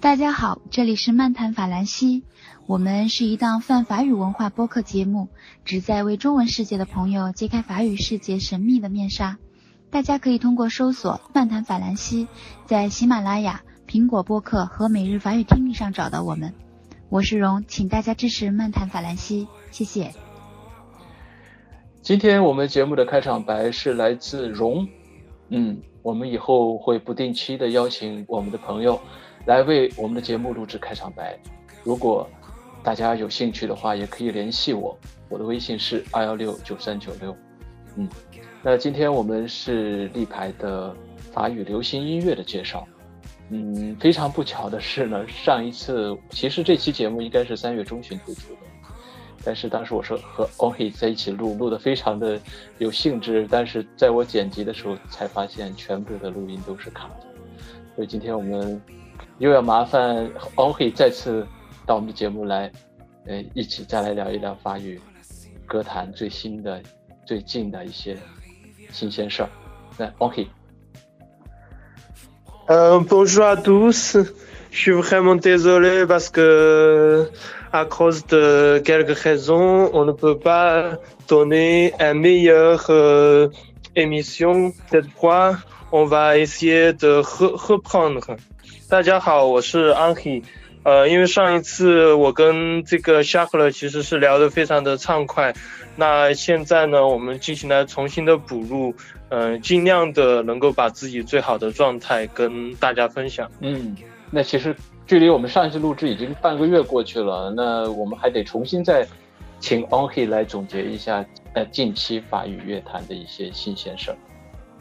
大家好，这里是漫谈法兰西，我们是一档泛法语文化播客节目，旨在为中文世界的朋友揭开法语世界神秘的面纱。大家可以通过搜索“漫谈法兰西”在喜马拉雅、苹果播客和每日法语听力上找到我们。我是荣，请大家支持漫谈法兰西，谢谢。今天我们节目的开场白是来自荣，嗯，我们以后会不定期的邀请我们的朋友来为我们的节目录制开场白。如果大家有兴趣的话，也可以联系我，我的微信是二幺六九三九六，嗯。那今天我们是立牌的法语流行音乐的介绍。嗯，非常不巧的是呢，上一次其实这期节目应该是三月中旬推出的，但是当时我说和 Ohi 在一起录，录的非常的有兴致，但是在我剪辑的时候才发现全部的录音都是卡的，所以今天我们又要麻烦 Ohi 再次到我们的节目来，呃，一起再来聊一聊法语歌坛最新的、最近的一些新鲜事儿。那 Ohi。Euh, bonjour à tous. Je suis vraiment désolé parce que à cause de quelques raisons, on ne peut pas donner une meilleure euh, émission. Cette fois, on va essayer de reprendre. 大家好，我是 Anki。 呃，因为上一次我跟这个夏克勒其实是聊得非常的畅快，那现在呢，我们进行了重新的补录。嗯，尽量的能够把自己最好的状态跟大家分享。嗯，那其实距离我们上一次录制已经半个月过去了，那我们还得重新再请 Onky 来总结一下呃近期法语乐坛的一些新鲜事儿。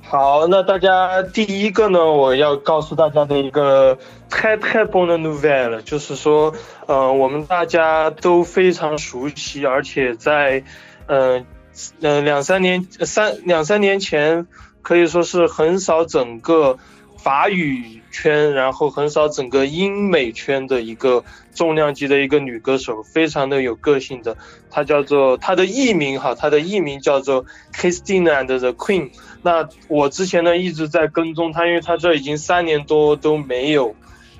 好，那大家第一个呢，我要告诉大家的一个太太棒的 nouvelle，就是说，呃，我们大家都非常熟悉，而且在，嗯。嗯，两三年三两三年前，可以说是横扫整个法语圈，然后横扫整个英美圈的一个重量级的一个女歌手，非常的有个性的。她叫做她的艺名哈，她的艺名叫做 Christina and the Queen。那我之前呢一直在跟踪他，因为他这已经三年多都没有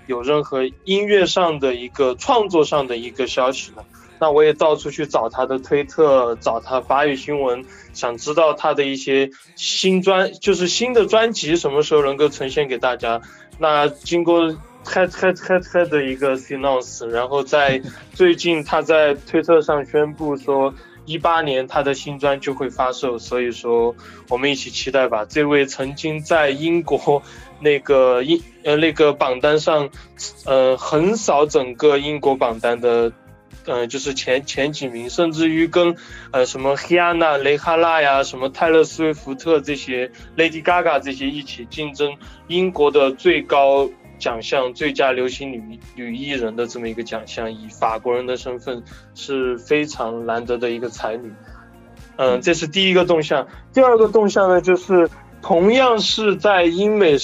有任何音乐上的一个创作上的一个消息了。那我也到处去找他的推特，找他法语新闻，想知道他的一些新专，就是新的专辑什么时候能够呈现给大家。那经过太太太太的一个 announce，然后在最近他在推特上宣布说，一八年他的新专就会发售，所以说我们一起期待吧。这位曾经在英国 那个英呃那个榜单上，呃横扫整个英国榜单的。嗯，就是前前几名，甚至于跟呃什么黑安娜、雷哈娜呀、什么泰勒·斯威夫特这些、Lady Gaga 这些一起竞争英国的最高奖项——最佳流行女女艺人的这么一个奖项，以法国人的身份是非常难得的一个才女。嗯，这是第一个动向。第二个动向呢，就是同样是在英美，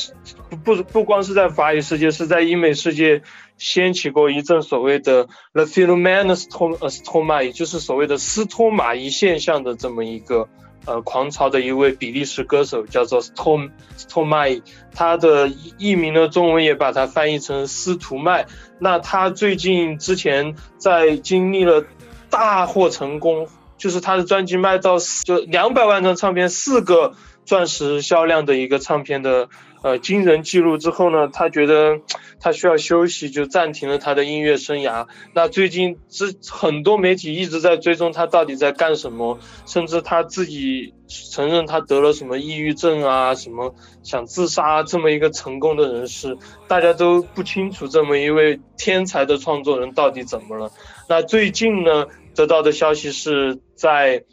不不不光是在法语世界，是在英美世界。掀起过一阵所谓的 the phenomenon stoma，也就是所谓的斯托马伊现象的这么一个呃狂潮的一位比利时歌手，叫做 Stom Stomai，他的译名呢中文也把它翻译成司徒麦。那他最近之前在经历了大获成功，就是他的专辑卖到就两百万张唱片，四个钻石销量的一个唱片的。呃，惊人记录之后呢，他觉得他需要休息，就暂停了他的音乐生涯。那最近之很多媒体一直在追踪他到底在干什么，甚至他自己承认他得了什么抑郁症啊，什么想自杀这么一个成功的人士，大家都不清楚这么一位天才的创作人到底怎么了。那最近呢，得到的消息是在，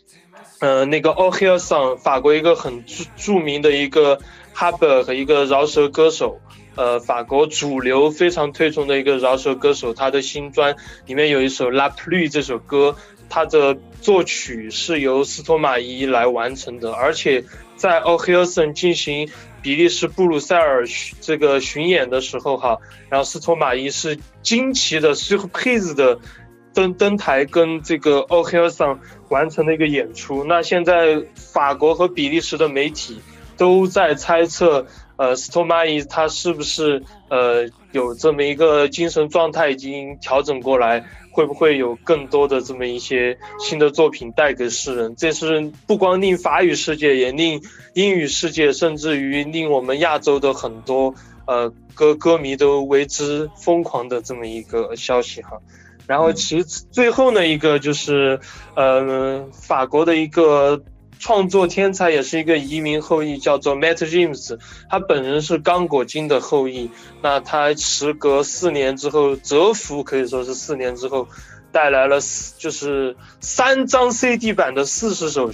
呃，那个 o h i l 上，法国一个很著著名的一个。哈伯和一个饶舌歌手，呃，法国主流非常推崇的一个饶舌歌手，他的新专里面有一首《La Pluie》这首歌，他的作曲是由斯托马伊来完成的，而且在 o h i l s o n 进行比利时布鲁塞尔这个巡演的时候，哈，然后斯托马伊是惊奇的 surprise 的登登台跟这个 o h i l s o n 完成了一个演出。那现在法国和比利时的媒体都在猜测，呃 o m a i 他是不是呃有这么一个精神状态已经调整过来，会不会有更多的这么一些新的作品带给世人？这是不光令法语世界，也令英语世界，甚至于令我们亚洲的很多呃歌歌迷都为之疯狂的这么一个消息哈。然后其次，最后呢一个就是，呃，法国的一个创作天才，也是一个移民后裔，叫做 Matt James。他本人是刚果金的后裔。那他时隔四年之后蛰伏，可以说是四年之后，带来了就是三张 CD 版的四十首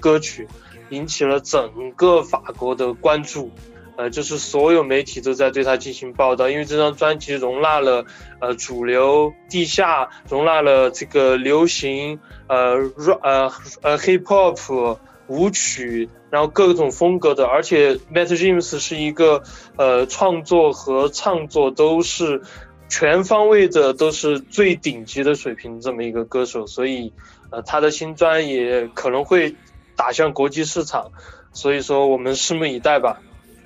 歌曲，引起了整个法国的关注。呃，就是所有媒体都在对他进行报道，因为这张专辑容纳了呃主流、地下，容纳了这个流行，呃 r 呃呃 hip hop 舞曲，然后各种风格的，而且 Matt James 是一个呃创作和唱作都是全方位的，都是最顶级的水平这么一个歌手，所以呃他的新专也可能会打向国际市场，所以说我们拭目以待吧。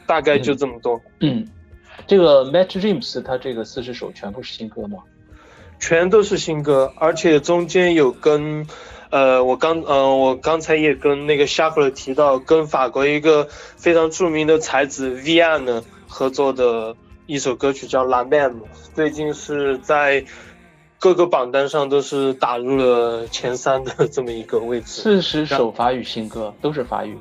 大概就这么多。嗯，这个 Matt James 他这个四十首全部是新歌吗？全都是新歌，而且中间有跟，呃，我刚，呃，我刚才也跟那个 s h a e r 提到，跟法国一个非常著名的才子 v i a n 合作的一首歌曲叫《La Même》，最近是在各个榜单上都是打入了前三的这么一个位置。四十首法语新歌都是法语。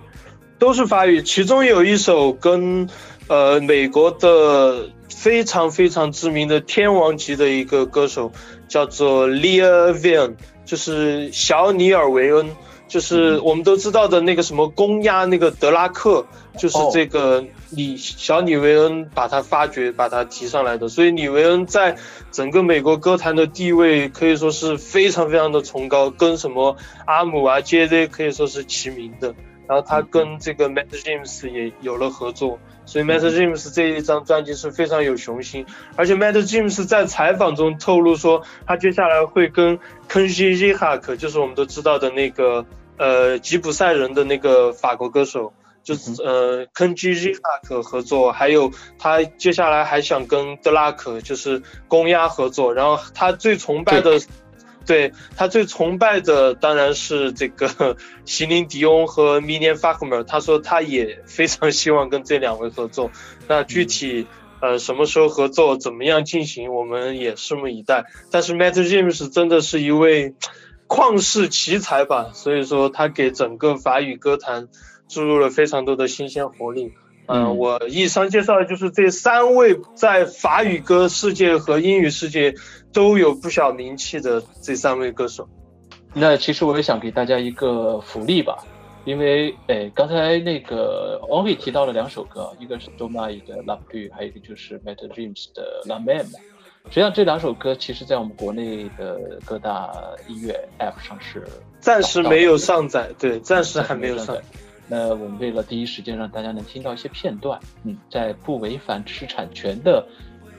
都是法语，其中有一首跟，呃，美国的非常非常知名的天王级的一个歌手，叫做 Leah Van，就是小尼尔维恩，就是我们都知道的那个什么公鸭那个德拉克，就是这个李小李维恩把他发掘，把他提上来的，所以李维恩在整个美国歌坛的地位可以说是非常非常的崇高，跟什么阿姆啊、J Z 可以说是齐名的。然后他跟这个 Matt James 也有了合作，所以 Matt James 这一张专辑是非常有雄心。而且 Matt James 在采访中透露说，他接下来会跟 Kenji r i h a k 就是我们都知道的那个呃吉普赛人的那个法国歌手，就是呃 Kenji r i h a k 合作，还有他接下来还想跟德拉克就是公鸭合作。然后他最崇拜的。对他最崇拜的当然是这个 席琳迪翁和米涅法克尔，他说他也非常希望跟这两位合作。那具体呃什么时候合作，怎么样进行，我们也拭目以待。但是 Matt James 真的是一位旷世奇才吧，所以说他给整个法语歌坛注入了非常多的新鲜活力。嗯，我以上介绍的就是这三位在法语歌世界和英语世界都有不小名气的这三位歌手。那其实我也想给大家一个福利吧，因为诶，刚才那个 Only 提到了两首歌，一个是 d o m a 的 Love You，还有一个就是 Matt James 的 La Même。实际上这两首歌其实在我们国内的各大音乐 App 上是暂时没有上载，对，暂时还没有上载。那我们为了第一时间让大家能听到一些片段，嗯，在不违反知识产权的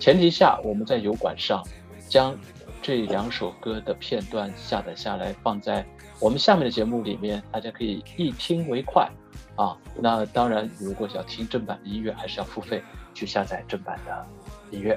前提下，我们在油管上将这两首歌的片段下载下来，放在我们下面的节目里面，大家可以一听为快啊。那当然，如果想听正版的音乐，还是要付费去下载正版的音乐。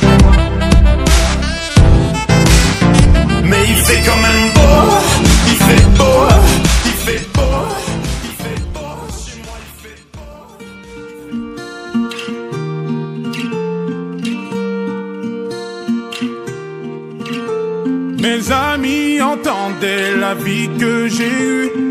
C'est quand même beau, il fait beau, il fait beau. il fait beau. Mes amis, entendez la vie que j'ai eue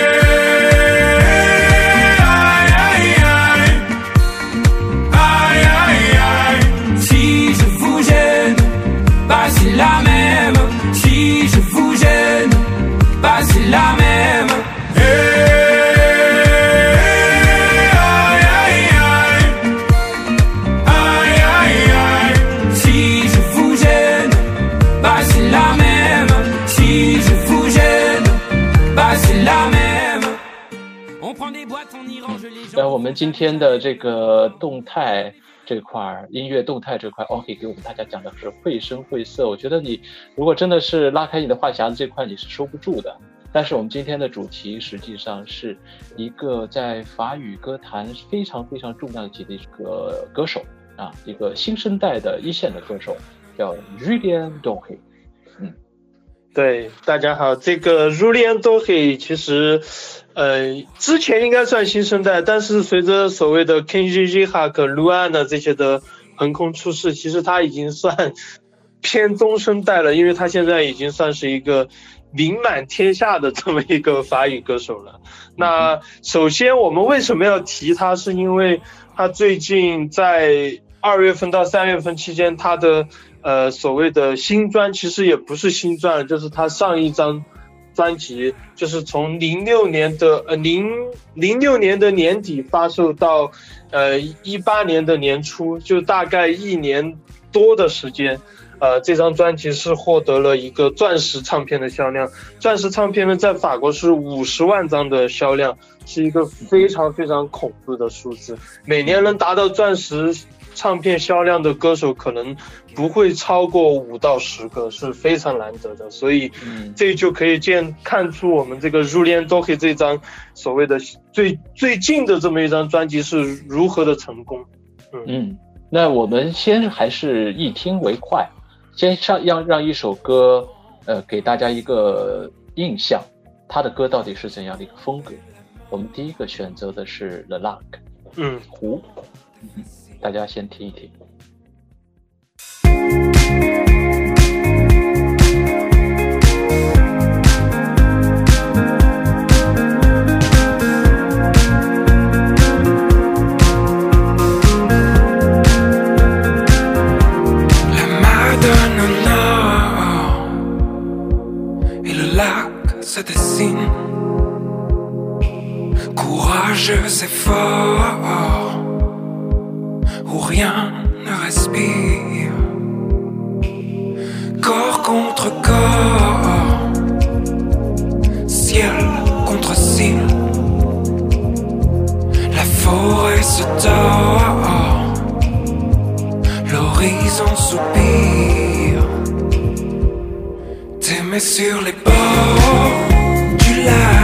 今天的这个动态这块儿，音乐动态这块，OK 给我们大家讲的是绘声绘色。我觉得你如果真的是拉开你的话匣子这块，你是收不住的。但是我们今天的主题实际上是一个在法语歌坛非常非常重量级的一个歌手啊，一个新生代的一线的歌手，叫 Julien Doré。对，大家好，这个 Julien Doré 其实，呃，之前应该算新生代，但是随着所谓的 Kenji Girac、Luan 这些的横空出世，其实他已经算偏中生代了，因为他现在已经算是一个名满天下的这么一个法语歌手了。那首先我们为什么要提他，是因为他最近在二月份到三月份期间，他的呃所谓的新专其实也不是新专，就是他上一张专辑，就是从零六年的呃零零六年的年底发售到呃一八年的年初，就大概一年多的时间。呃，这张专辑是获得了一个钻石唱片的销量，钻石唱片呢在法国是五十万张的销量，是一个非常非常恐怖的数字。每年能达到钻石唱片销量的歌手可能不会超过五到十个，是非常难得的。所以嗯这就可以见看出我们这个 Julien Doré 这张所谓的最最近的这么一张专辑是如何的成功。嗯，那我们先还是一听为快，先上要让一首歌，呃，给大家一个印象，他的歌到底是怎样的一个风格？我们第一个选择的是 The Lac 嗯，湖，嗯大家先听一听。La Madone en or et le lac se dessine. Courageux et fort, où rien ne respire. Corps contre corps, ciel contre ciel. La forêt se tord l'horizon soupire. T'aimer sur les bords du lac,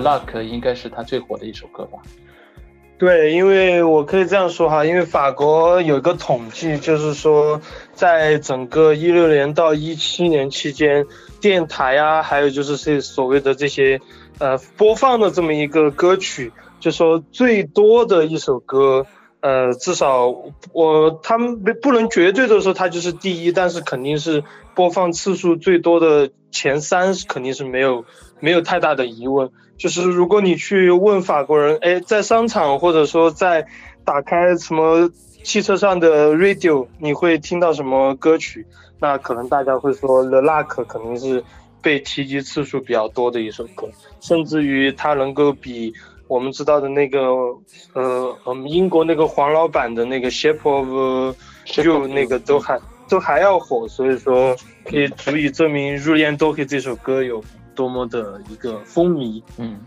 Luck 应该是他最火的一首歌吧？对，因为我可以这样说哈，因为法国有一个统计，就是说，在整个一六年到一七年期间，电台啊，还有就是这所谓的这些呃播放的这么一个歌曲，就说最多的一首歌，呃，至少我他们不不能绝对的说它就是第一，但是肯定是播放次数最多的前三，肯定是没有没有太大的疑问。就是如果你去问法国人，哎，在商场或者说在打开什么汽车上的 radio，你会听到什么歌曲？那可能大家会说 The Luck 肯定是被提及次数比较多的一首歌，甚至于它能够比我们知道的那个呃，我们英国那个黄老板的那个 Shape of You 那个都还都还要火，所以说可以足以证明《入殓都可以》这首歌有多么的一个风靡。嗯，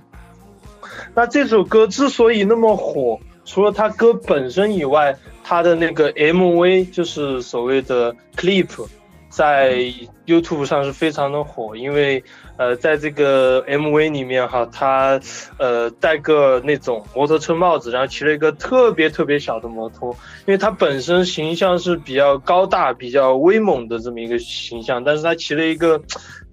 那这首歌之所以那么火，除了它歌本身以外，它的那个 MV 就是所谓的 clip。在 YouTube 上是非常的火，因为呃，在这个 MV 里面哈，他呃戴个那种摩托车帽子，然后骑了一个特别特别小的摩托，因为他本身形象是比较高大、比较威猛的这么一个形象，但是他骑了一个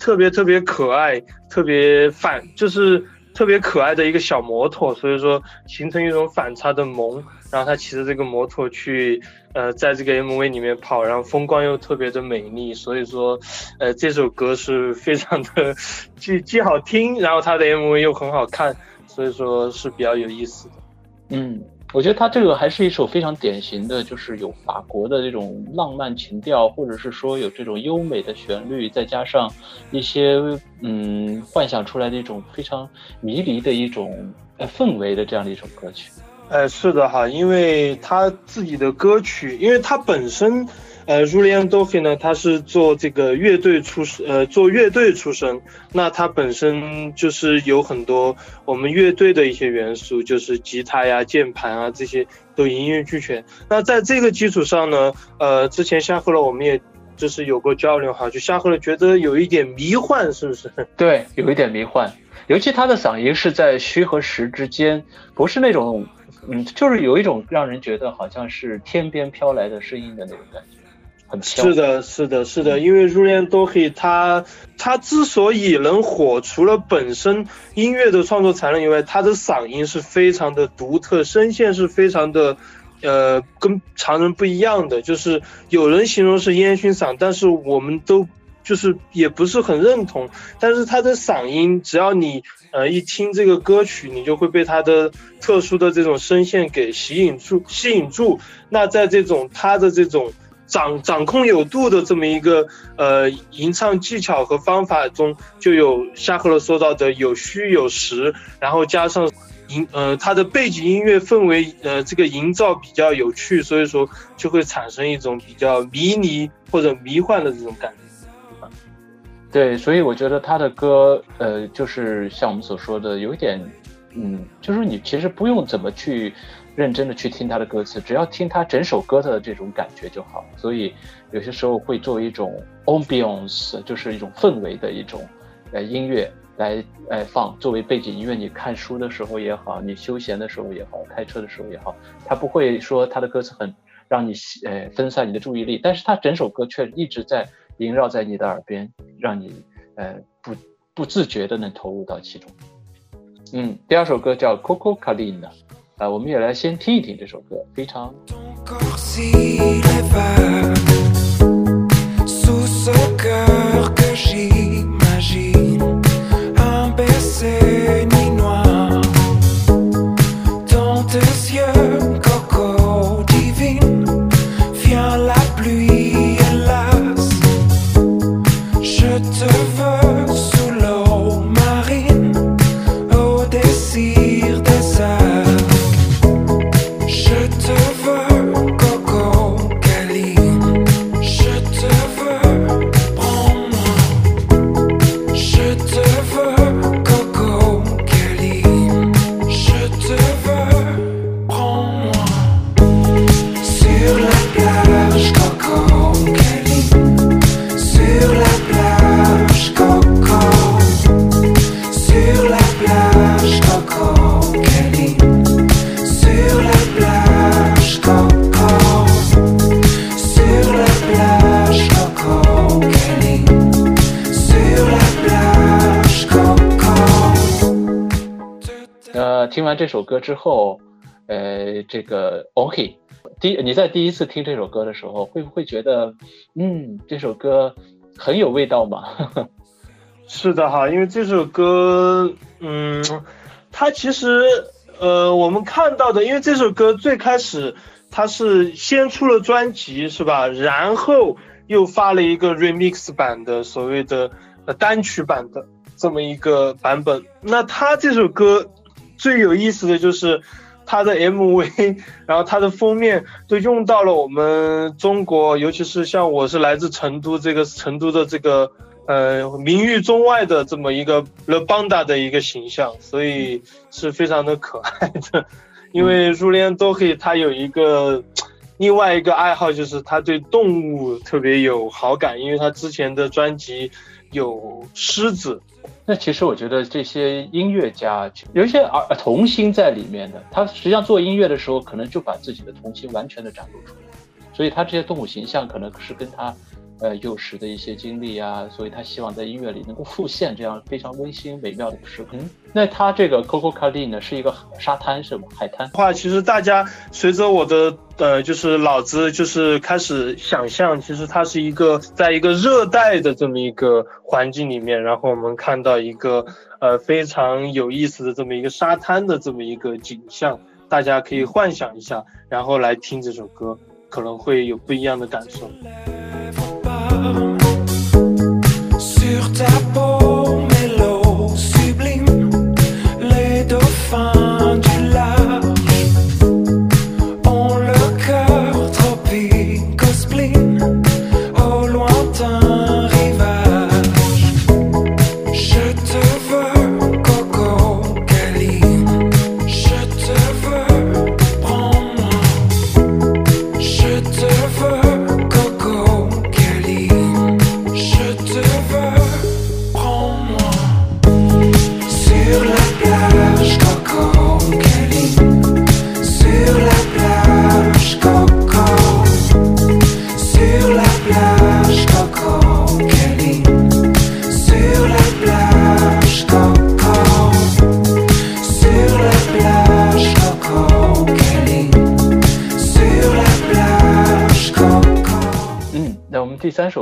特别特别可爱、特别反，就是特别可爱的一个小摩托，所以说形成一种反差的萌。然后他骑着这个摩托去，呃，在这个 MV 里面跑，然后风光又特别的美丽，所以说，呃，这首歌是非常的既既好听，然后他的 MV 又很好看，所以说是比较有意思的。嗯，我觉得他这个还是一首非常典型的，就是有法国的这种浪漫情调，或者是说有这种优美的旋律，再加上一些嗯幻想出来的一种非常迷离的一种呃氛围的这样的一首歌曲。哎，是的哈，因为他自己的歌曲，因为他本身，呃 j u l i a n d o f i 呢，他是做这个乐队出，呃，做乐队出身，那他本身就是有很多我们乐队的一些元素，就是吉他呀、键盘啊这些都一应俱全。那在这个基础上呢，呃，之前夏赫勒我们也就是有过交流哈，就夏赫勒觉得有一点迷幻，是不是？对，有一点迷幻，尤其他的嗓音是在虚和实之间，不是那种。嗯，就是有一种让人觉得好像是天边飘来的声音的那种感觉，是的，是的，是的，因为 n d o h i 他他之所以能火，除了本身音乐的创作才能以外，他的嗓音是非常的独特，声线是非常的，呃，跟常人不一样的。就是有人形容是烟熏嗓，但是我们都就是也不是很认同。但是他的嗓音，只要你。呃，一听这个歌曲，你就会被他的特殊的这种声线给吸引住，吸引住。那在这种他的这种掌掌控有度的这么一个呃吟唱技巧和方法中，就有夏赫勒说到的有虚有实，然后加上营呃他的背景音乐氛围呃这个营造比较有趣，所以说就会产生一种比较迷离或者迷幻的这种感觉。对，所以我觉得他的歌，呃，就是像我们所说的，有一点，嗯，就是你其实不用怎么去认真的去听他的歌词，只要听他整首歌的这种感觉就好。所以有些时候会作为一种 ambiance，就是一种氛围的一种呃音乐来呃放，作为背景音乐。你看书的时候也好，你休闲的时候也好，开车的时候也好，他不会说他的歌词很让你呃分散你的注意力，但是他整首歌却一直在。萦绕在你的耳边，让你呃不不自觉的能投入到其中。嗯，第二首歌叫《Coco Calina》，啊，我们也来先听一听这首歌，非常。歌之后，呃，这个 OK 第你在第一次听这首歌的时候，会不会觉得，嗯，这首歌很有味道嘛？是的哈，因为这首歌，嗯，它其实，呃，我们看到的，因为这首歌最开始它是先出了专辑是吧？然后又发了一个 remix 版的所谓的呃单曲版的这么一个版本。那它这首歌最有意思的就是它的 MV，然后它的封面都用到了我们中国，尤其是像我是来自成都这个成都的这个。呃，名誉中外的这么一个 The Banda 的一个形象，所以是非常的可爱的。因为入殓都可以，他有一个另外一个爱好，就是他对动物特别有好感，因为他之前的专辑有狮子。那其实我觉得这些音乐家有一些儿童心在里面的，他实际上做音乐的时候，可能就把自己的童心完全的展露出来，所以他这些动物形象可能是跟他。呃，幼时的一些经历啊，所以他希望在音乐里能够复现这样非常温馨美妙的时刻。那他这个 Coco c a l i 呢，是一个沙滩是吗？海滩。话其实大家随着我的呃，就是脑子就是开始想象，其实它是一个在一个热带的这么一个环境里面，然后我们看到一个呃非常有意思的这么一个沙滩的这么一个景象，大家可以幻想一下，然后来听这首歌，可能会有不一样的感受。Sur ta peau,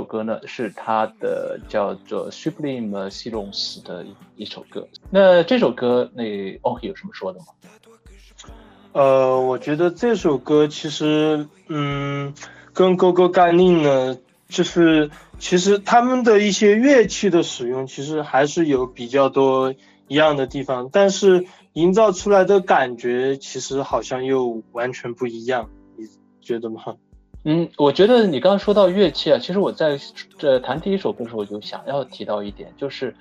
歌呢，是他的叫做 Sublime Silence 的一一首歌。那这首歌，那 o k 有什么说的吗？呃，我觉得这首歌其实，嗯，跟 Go Go 干令呢，就是其实他们的一些乐器的使用，其实还是有比较多一样的地方，但是营造出来的感觉，其实好像又完全不一样，你觉得吗？嗯，我觉得你刚刚说到乐器啊，其实我在这谈第一首歌的时候，我就想要提到一点，就是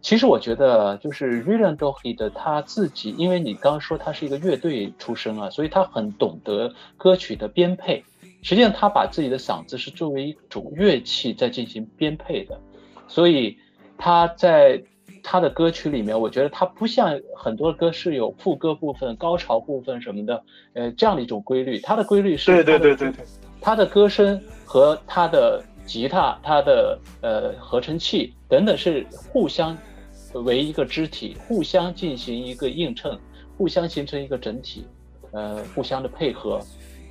其实我觉得就是 r y l a n d o h i 的他自己，因为你刚刚说他是一个乐队出身啊，所以他很懂得歌曲的编配。实际上，他把自己的嗓子是作为一种乐器在进行编配的，所以他在他的歌曲里面，我觉得他不像很多歌是有副歌部分、高潮部分什么的，呃，这样的一种规律。他的规律是对对对对对，他的歌声和他的吉他、他的呃合成器等等是互相为一个肢体，互相进行一个映衬，互相形成一个整体，呃，互相的配合，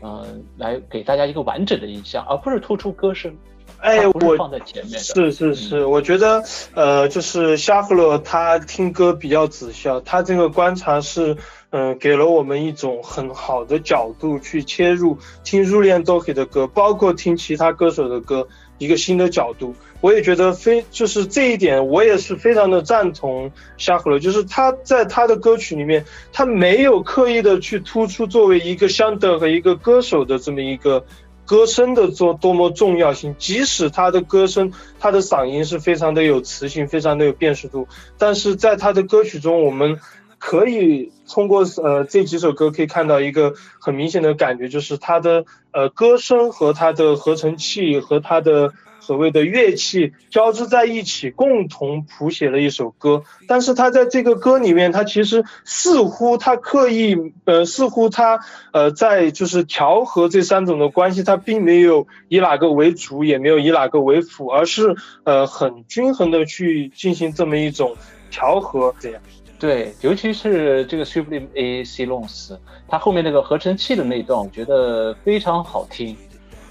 呃，来给大家一个完整的印象，而不是突出歌声。哎我是放在前面的。是是是，我觉得呃，就是夏弗勒他听歌比较仔细，啊，他这个观察是嗯、呃，给了我们一种很好的角度去切入听入殓 Doki 的歌，包括听其他歌手的歌，一个新的角度。我也觉得非就是这一点，我也是非常的赞同夏弗勒，就是他在他的歌曲里面，他没有刻意的去突出作为一个相的和一个歌手的这么一个。歌声的多多么重要性，即使他的歌声，他的嗓音是非常的有磁性，非常的有辨识度，但是在他的歌曲中，我们可以通过呃这几首歌可以看到一个很明显的感觉，就是他的呃歌声和他的合成器和他的所谓的乐器交织在一起，共同谱写了一首歌。但是他在这个歌里面，他其实似乎他刻意呃，似乎他呃在就是调和这三种的关系，他并没有以哪个为主，也没有以哪个为辅，而是呃很均衡的去进行这么一种调和，这样。对，尤其是这个 Sublime A C Longs，它后面那个合成器的那一段，我觉得非常好听，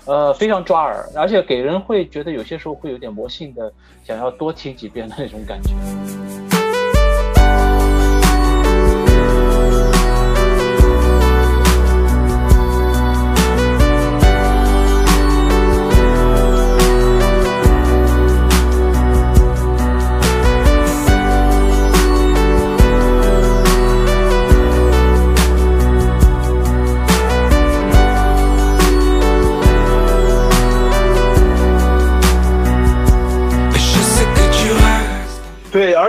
呃，非常抓耳，而且给人会觉得有些时候会有点魔性的，想要多听几遍的那种感觉。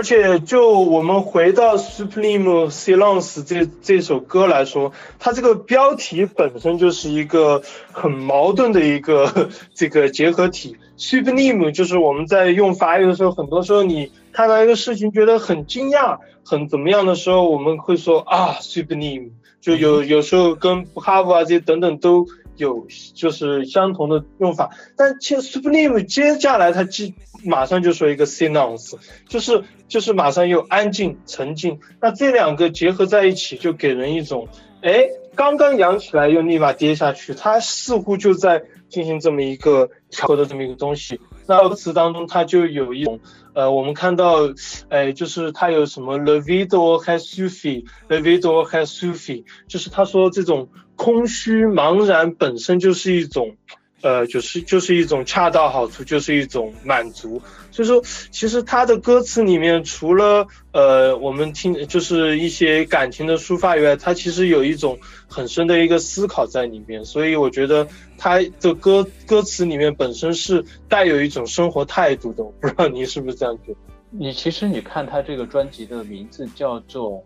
且就我们回到 Supreme Silence 这这首歌来说，它这个标题本身就是一个很矛盾的一个这个结合体。Supreme 就是我们在用法语的时候，很多时候你看到一个事情觉得很惊讶、很怎么样的时候，我们会说啊 Supreme，就有有时候跟 Have 啊这些等等都。有就是相同的用法，但其实 Supreme 接下来它即马上就说一个 silence，就是就是马上又安静沉静，那这两个结合在一起，就给人一种，哎，刚刚扬起来又立马跌下去，它似乎就在进行这么一个调和的这么一个东西。那歌词当中它就有一种，呃，我们看到，哎，就是它有什么 l e v i d o has Sufi，l e v i d o has suffi，就是他说这种。空虚茫然本身就是一种，呃，就是就是一种恰到好处，就是一种满足。所以说，其实他的歌词里面除了呃，我们听就是一些感情的抒发以外，他其实有一种很深的一个思考在里面。所以我觉得他的歌歌词里面本身是带有一种生活态度的。我不知道您是不是这样觉得？你其实你看他这个专辑的名字叫做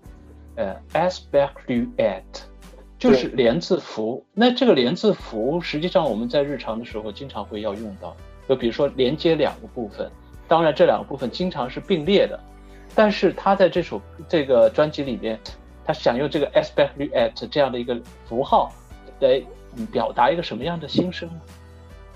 呃，Aspect at。就是连字符，那这个连字符实际上我们在日常的时候经常会要用到，就比如说连接两个部分，当然这两个部分经常是并列的，但是他在这首这个专辑里面，他想用这个 especially at 这样的一个符号来表达一个什么样的心声呢？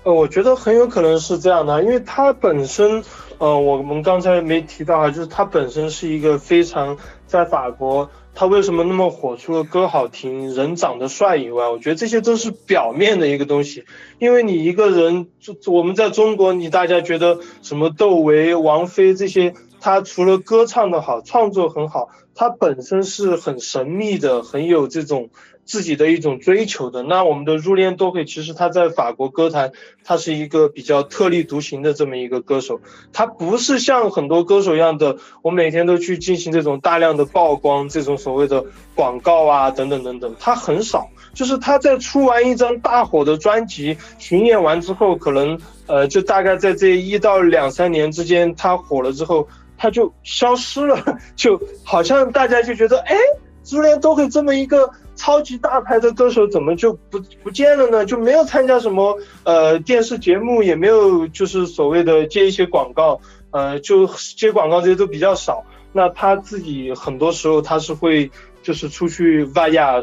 呃，我觉得很有可能是这样的，因为它本身，呃，我们刚才没提到啊，就是它本身是一个非常在法国。他为什么那么火？除了歌好听、人长得帅以外，我觉得这些都是表面的一个东西。因为你一个人，就我们在中国，你大家觉得什么窦唯、王菲这些，他除了歌唱的好、创作很好，他本身是很神秘的，很有这种。自己的一种追求的，那我们的入殓多会其实他在法国歌坛，他是一个比较特立独行的这么一个歌手，他不是像很多歌手一样的，我每天都去进行这种大量的曝光，这种所谓的广告啊等等等等，他很少，就是他在出完一张大火的专辑，巡演完之后，可能呃就大概在这一到两三年之间，他火了之后，他就消失了，就好像大家就觉得，哎，苏联都会这么一个。超级大牌的歌手怎么就不不见了呢？就没有参加什么呃电视节目，也没有就是所谓的接一些广告，呃，就接广告这些都比较少。那他自己很多时候他是会就是出去外亚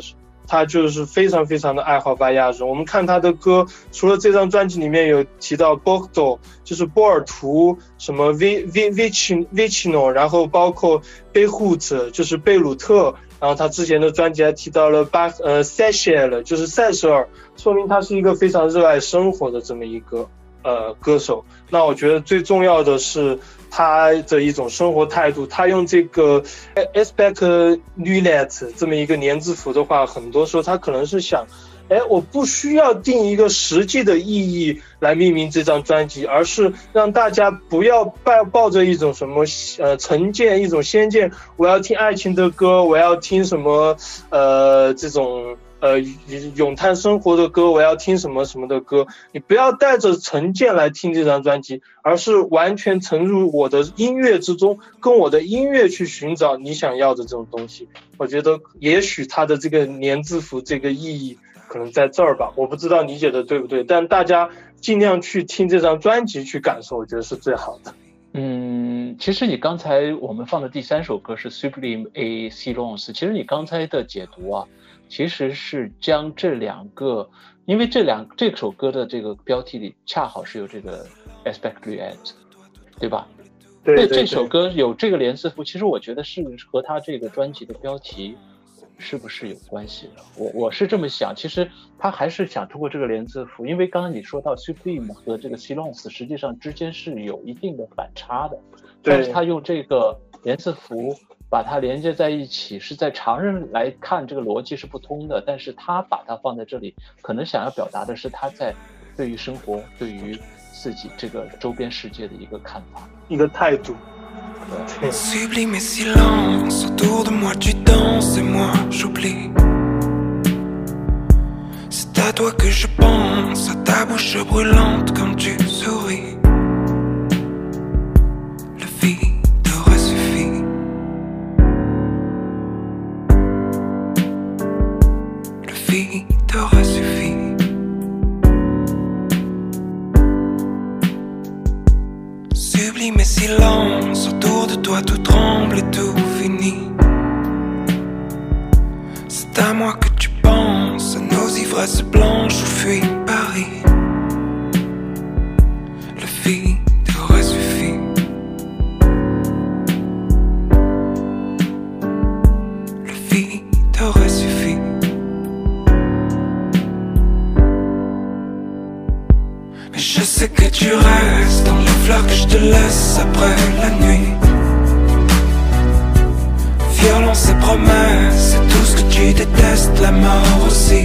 他就是非常非常的爱好 voyage。我们看他的歌，除了这张专辑里面有提到 Bordeaux，就是波尔图，什么 V V Vicino Vicino，然后包括贝胡特，就是贝鲁特。然后他之前的专辑还提到了巴呃塞舍尔，就是塞舌尔，说明他是一个非常热爱生活的这么一个呃歌手。那我觉得最重要的是他的一种生活态度。他用这个 aspect nulet 这么一个年字符的话，很多时候他可能是想。哎，我不需要定一个实际的意义来命名这张专辑，而是让大家不要抱抱着一种什么呃成见、一种先见，我要听爱情的歌，我要听什么呃这种呃咏叹生活的歌，我要听什么什么的歌。你不要带着成见来听这张专辑，而是完全沉入我的音乐之中，跟我的音乐去寻找你想要的这种东西。我觉得也许它的这个年字符这个意义。可能在这儿吧，我不知道理解的对不对，但大家尽量去听这张专辑去感受，我觉得是最好的。嗯，其实你刚才我们放的第三首歌是 Sublime A Silence，其实你刚才的解读啊，其实是将这两个，因为这两这首歌的这个标题里恰好是有这个 Aspect r e a t 对吧？对这首歌有这个连字符，其实我觉得是和他这个专辑的标题是不是有关系的？我我是这么想，其实他还是想通过这个连字符，因为刚刚你说到 Supreme 和这个 Silence 实际上之间是有一定的反差的，但是他用这个连字符把它连接在一起，是在常人来看这个逻辑是不通的，但是他把它放在这里，可能想要表达的是他在对于生活，对于。自己这个周边世界的一个看法，一个态度。Sublime silence autour de moi, tu danses et moi j'oublie. C'est à toi que je pense, à ta bouche brûlante quand tu souris. amar você.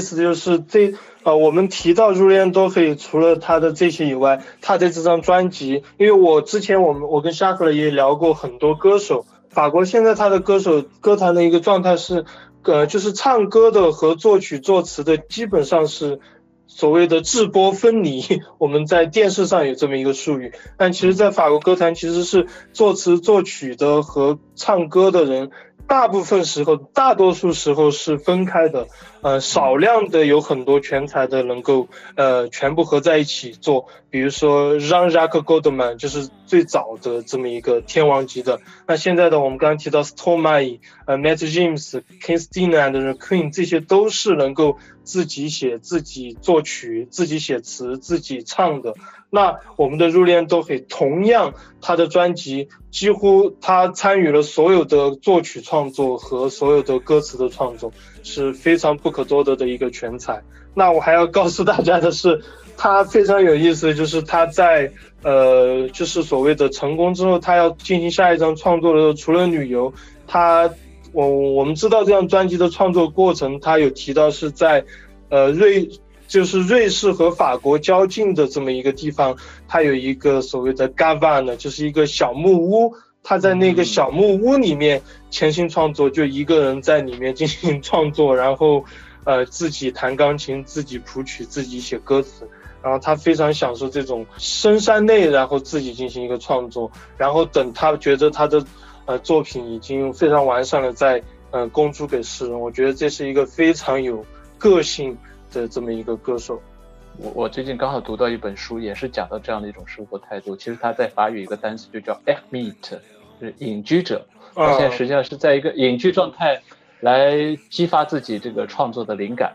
意思就是这呃，我们提到入殓都可以，除了他的这些以外，他的这张专辑，因为我之前我们我跟夏克勒也聊过很多歌手，法国现在他的歌手歌坛的一个状态是，呃，就是唱歌的和作曲作词的基本上是所谓的制播分离，我们在电视上有这么一个术语，但其实，在法国歌坛其实是作词作曲的和唱歌的人。大部分时候，大多数时候是分开的，呃，少量的有很多全才的能够呃全部合在一起做，比如说 Jean-Jacques Goldman 就是最早的这么一个天王级的。那现在的我们刚刚提到 Stromae、呃 Matt James、Kingston and Queen 这些都是能够自己写、自己作曲、自己写词、自己唱的。那我们的入殓都可以同样，他的专辑几乎他参与了所有的作曲创作和所有的歌词的创作，是非常不可多得的一个全才。那我还要告诉大家的是，他非常有意思，就是他在呃，就是所谓的成功之后，他要进行下一张创作的时候，除了旅游，他我我们知道这张专辑的创作过程，他有提到是在呃瑞。就是瑞士和法国交界的这么一个地方，它有一个所谓的 Gavan，就是一个小木屋。他在那个小木屋里面潜心创作，就一个人在里面进行创作，然后呃自己弹钢琴，自己谱曲，自己写歌词。然后他非常享受这种深山内，然后自己进行一个创作。然后等他觉得他的呃作品已经非常完善了，再呃公诸给世人。我觉得这是一个非常有个性。的这么一个歌手，我我最近刚好读到一本书，也是讲到这样的一种生活态度。其实他在法语一个单词就叫 ermite，就是隐居者。他现在实际上是在一个隐居状态，来激发自己这个创作的灵感。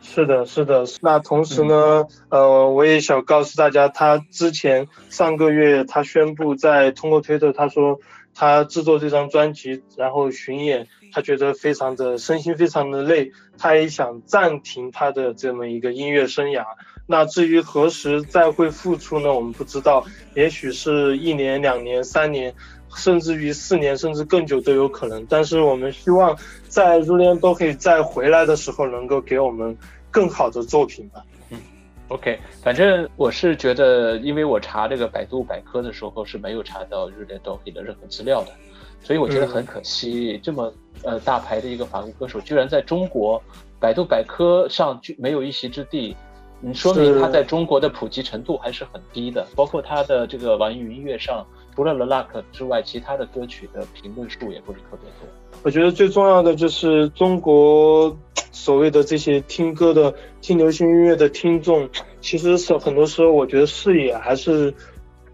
是的，是的。那同时呢，呃，我也想告诉大家，他之前上个月他宣布在通过推特，他说他制作这张专辑，然后巡演。他觉得非常的身心非常的累，他也想暂停他的这么一个音乐生涯。那至于何时再会复出呢？我们不知道，也许是一年、两年、三年，甚至于四年，甚至更久都有可能。但是我们希望在如莲都可以再回来的时候，能够给我们更好的作品吧。嗯，OK，反正我是觉得，因为我查这个百度百科的时候是没有查到日莲 Dohi 的任何资料的，所以我觉得很可惜，这么呃大牌的一个法国歌手，居然在中国百度百科上就没有一席之地。你说明他在中国的普及程度还是很低的，包括他的这个网易云音乐上，除了《The Luck》之外，其他的歌曲的评论数也不是特别多。我觉得最重要的就是中国所谓的这些听歌的、听流行音乐的听众，其实是很多时候我觉得视野还是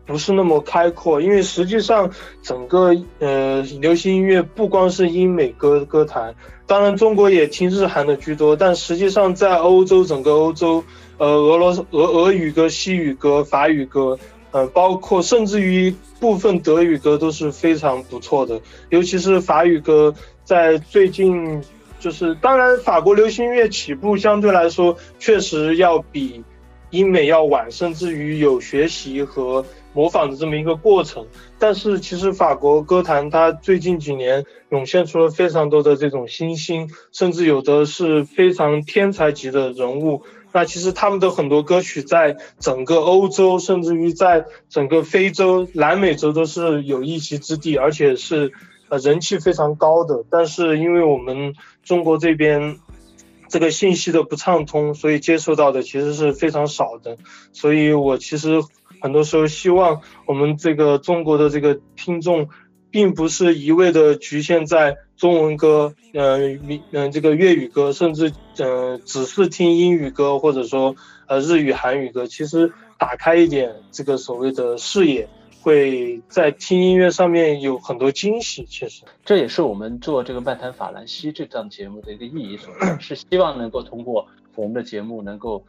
不是那么开阔，因为实际上整个呃流行音乐不光是英美歌歌坛，当然中国也听日韩的居多，但实际上在欧洲整个欧洲。呃，俄罗斯俄俄语歌、西语歌、法语歌，呃，包括甚至于部分德语歌都是非常不错的。尤其是法语歌，在最近就是，当然法国流行音乐起步相对来说确实要比英美要晚，甚至于有学习和模仿的这么一个过程。但是其实法国歌坛它最近几年涌现出了非常多的这种新星，甚至有的是非常天才级的人物。那其实他们的很多歌曲在整个欧洲，甚至于在整个非洲、南美洲都是有一席之地，而且是呃人气非常高的。但是因为我们中国这边这个信息的不畅通，所以接触到的其实是非常少的。所以我其实很多时候希望我们这个中国的这个听众。并不是一味的局限在中文歌，嗯，嗯，这个粤语歌，甚至嗯，只是听英语歌，或者说呃日语、韩语歌。其实打开一点这个所谓的视野，会在听音乐上面有很多惊喜。其实这也是我们做这个漫谈法兰西这档节目的一个意义所在，是希望能够通过我们的节目能够。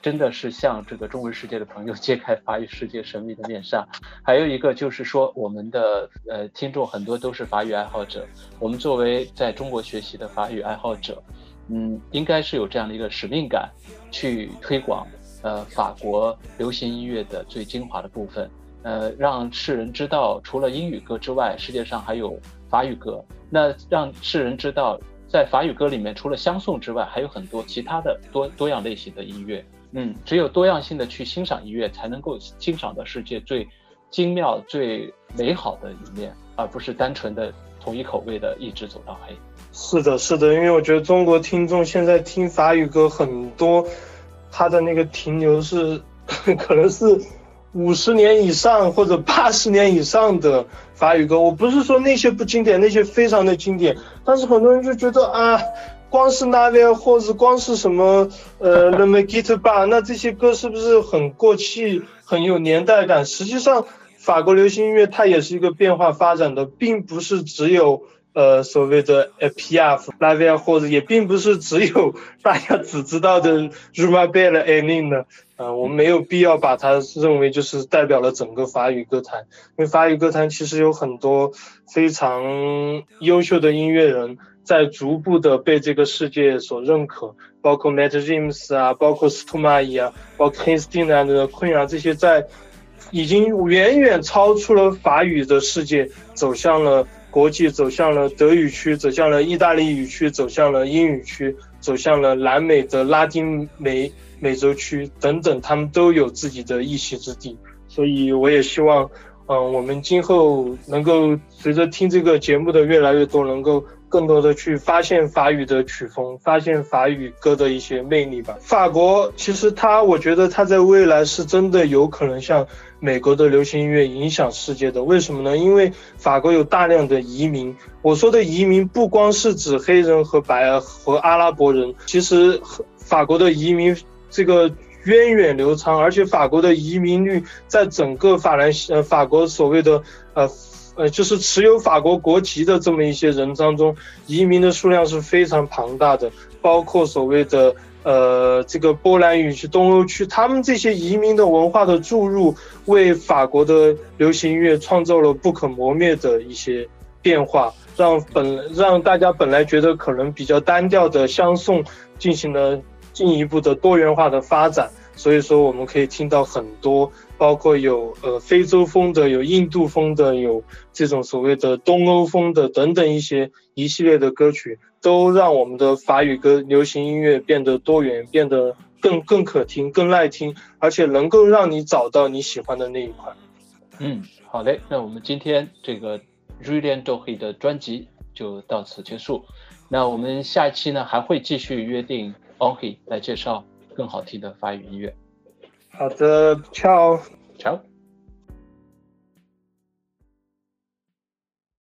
真的是向这个中文世界的朋友揭开法语世界神秘的面纱。还有一个就是说，我们的呃听众很多都是法语爱好者。我们作为在中国学习的法语爱好者，嗯，应该是有这样的一个使命感，去推广呃法国流行音乐的最精华的部分，呃，让世人知道，除了英语歌之外，世界上还有法语歌。那让世人知道。在法语歌里面，除了相送之外，还有很多其他的多多样类型的音乐。嗯，只有多样性的去欣赏音乐，才能够欣赏到世界最精妙、最美好的一面，而不是单纯的统一口味的一直走到黑。是的，是的，因为我觉得中国听众现在听法语歌很多，他的那个停留是 可能是。五十年以上或者 八十年以上的法语歌，我不是说那些不经典，那些非常的经典，但是很多人就觉得啊，光是那边或者光是什么呃，The m g i t Bar，那这些歌是不是很过气，很有年代感？实际上，法国流行音乐它也是一个变化发展的，并不是只有。呃，所谓的 P F、拉维尔，或者也并不是只有大家只知道的 Rumabel a n i n 呢。呃，我们没有必要把它认为就是代表了整个法语歌坛，因为法语歌坛其实有很多非常优秀的音乐人在逐步的被这个世界所认可，包括 Matt James 啊，包括 s t o m a i 啊，包括 Christina 的 Queen 啊，这些在已经远远超出了法语的世界，走向了。国际走向了德语区，走向了意大利语区，走向了英语区，走向了南美的拉丁美美洲区等等，他们都有自己的一席之地。所以我也希望，嗯，我们今后能够随着听这个节目的越来越多，能够。更多的去发现法语的曲风，发现法语歌的一些魅力吧。法国其实它，我觉得它在未来是真的有可能像美国的流行音乐影响世界的。为什么呢？因为法国有大量的移民。我说的移民不光是指黑人和白和阿拉伯人，其实法国的移民这个源远流长，而且法国的移民率在整个法兰西呃法国所谓的呃。呃，就是持有法国国籍的这么一些人当中，移民的数量是非常庞大的，包括所谓的呃这个波兰语区、东欧区，他们这些移民的文化的注入，为法国的流行音乐创造了不可磨灭的一些变化，让本让大家本来觉得可能比较单调的相送进行了进一步的多元化的发展，所以说我们可以听到很多。包括有呃非洲风的，有印度风的，有这种所谓的东欧风的等等一些一系列的歌曲，都让我们的法语歌、流行音乐变得多元，变得更更可听、更耐听，而且能够让你找到你喜欢的那一款。嗯，好嘞，那我们今天这个 r i l i a n d o h i 的专辑就到此结束。那我们下一期呢还会继续约定 Ohi 来介绍更好听的法语音乐。好的，ciao。Ciao。